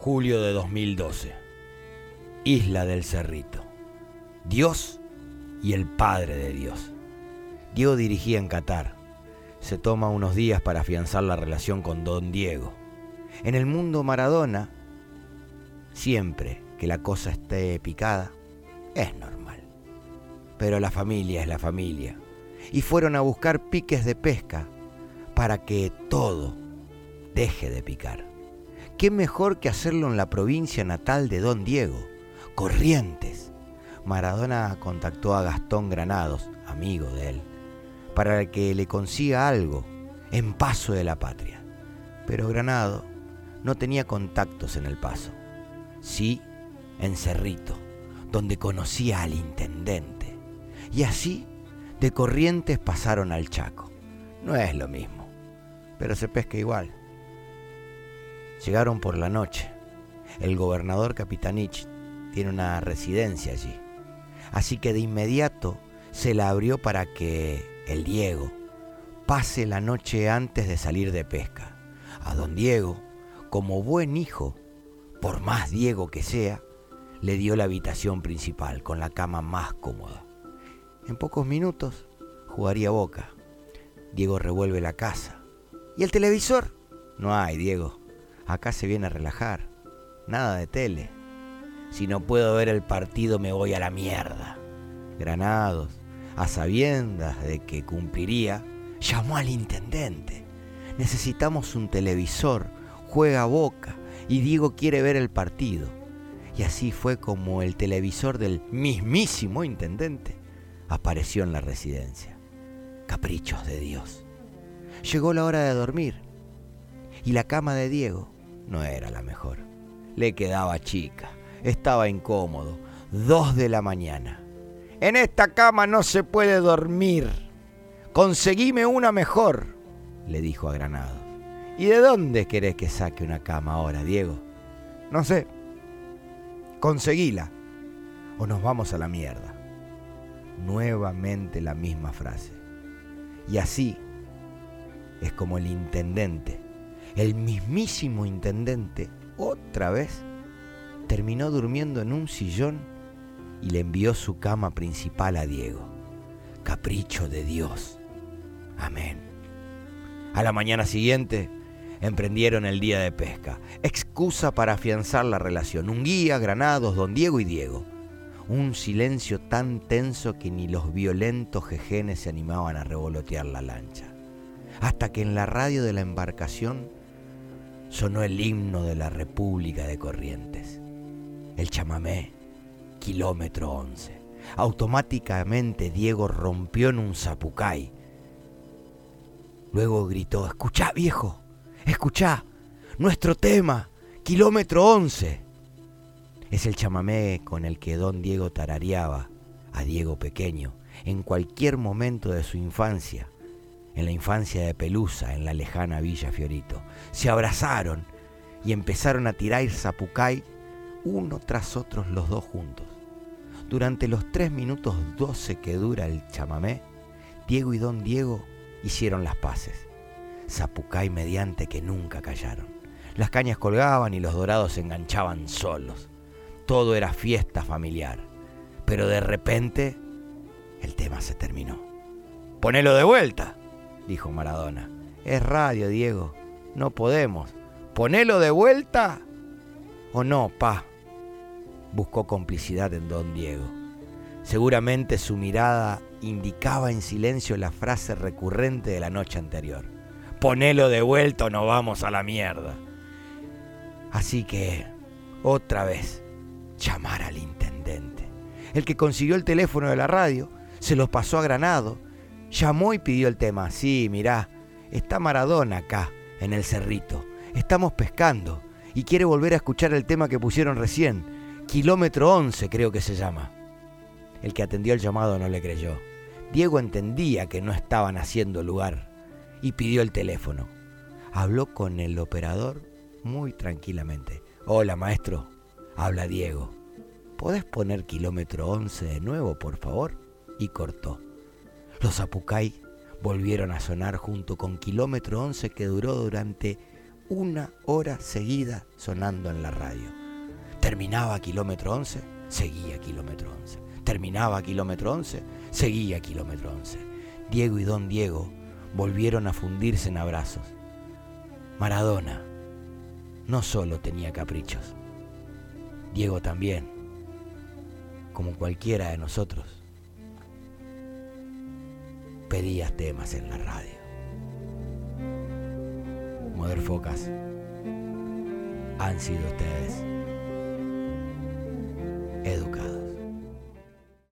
Julio de 2012. Isla del Cerrito. Dios y el Padre de Dios. Diego dirigía en Qatar. Se toma unos días para afianzar la relación con Don Diego. En el mundo Maradona, siempre que la cosa esté picada, es normal. Pero la familia es la familia. Y fueron a buscar piques de pesca para que todo deje de picar. ¿Qué mejor que hacerlo en la provincia natal de Don Diego, Corrientes? Maradona contactó a Gastón Granados, amigo de él, para que le consiga algo en Paso de la Patria. Pero Granado no tenía contactos en el Paso, sí en Cerrito, donde conocía al intendente. Y así de Corrientes pasaron al Chaco. No es lo mismo, pero se pesca igual. Llegaron por la noche. El gobernador Capitanich tiene una residencia allí. Así que de inmediato se la abrió para que el Diego pase la noche antes de salir de pesca. A don Diego, como buen hijo, por más Diego que sea, le dio la habitación principal con la cama más cómoda. En pocos minutos jugaría boca. Diego revuelve la casa. ¿Y el televisor? No hay, Diego. Acá se viene a relajar. Nada de tele. Si no puedo ver el partido me voy a la mierda. Granados, a sabiendas de que cumpliría, llamó al intendente. Necesitamos un televisor, juega boca y Diego quiere ver el partido. Y así fue como el televisor del mismísimo intendente apareció en la residencia. Caprichos de Dios. Llegó la hora de dormir y la cama de Diego no era la mejor. Le quedaba chica, estaba incómodo. Dos de la mañana. En esta cama no se puede dormir. Conseguime una mejor, le dijo a Granado. ¿Y de dónde querés que saque una cama ahora, Diego? No sé. Conseguíla. O nos vamos a la mierda. Nuevamente la misma frase. Y así es como el intendente el mismísimo intendente otra vez terminó durmiendo en un sillón y le envió su cama principal a Diego. Capricho de Dios. Amén. A la mañana siguiente emprendieron el día de pesca. Excusa para afianzar la relación. Un guía, granados, don Diego y Diego. Un silencio tan tenso que ni los violentos jejenes se animaban a revolotear la lancha. Hasta que en la radio de la embarcación sonó el himno de la República de Corrientes. El chamamé, kilómetro 11. Automáticamente Diego rompió en un zapucay. Luego gritó, escuchá viejo, escuchá, nuestro tema, kilómetro 11. Es el chamamé con el que don Diego tarareaba a Diego pequeño en cualquier momento de su infancia en la infancia de Pelusa, en la lejana Villa Fiorito. Se abrazaron y empezaron a tirar zapucay uno tras otro los dos juntos. Durante los tres minutos doce que dura el chamamé, Diego y don Diego hicieron las paces. Zapucay mediante que nunca callaron. Las cañas colgaban y los dorados se enganchaban solos. Todo era fiesta familiar. Pero de repente el tema se terminó. Ponelo de vuelta, dijo Maradona. Es radio, Diego. No podemos. ¿Ponelo de vuelta? ¿O no, pa? Buscó complicidad en don Diego. Seguramente su mirada indicaba en silencio la frase recurrente de la noche anterior. Ponelo de vuelta o no vamos a la mierda. Así que, otra vez, llamar al intendente. El que consiguió el teléfono de la radio, se los pasó a Granado Llamó y pidió el tema. Sí, mirá, está Maradona acá, en el cerrito. Estamos pescando y quiere volver a escuchar el tema que pusieron recién. Kilómetro 11 creo que se llama. El que atendió el llamado no le creyó. Diego entendía que no estaban haciendo lugar y pidió el teléfono. Habló con el operador muy tranquilamente. Hola, maestro. Habla Diego. ¿Podés poner kilómetro 11 de nuevo, por favor? Y cortó. Los Apucay volvieron a sonar junto con Kilómetro 11 que duró durante una hora seguida sonando en la radio. Terminaba kilómetro 11, seguía kilómetro 11. Terminaba kilómetro 11, seguía kilómetro 11. Diego y don Diego volvieron a fundirse en abrazos. Maradona no solo tenía caprichos, Diego también, como cualquiera de nosotros, pedía temas en la radio. Focas han sido ustedes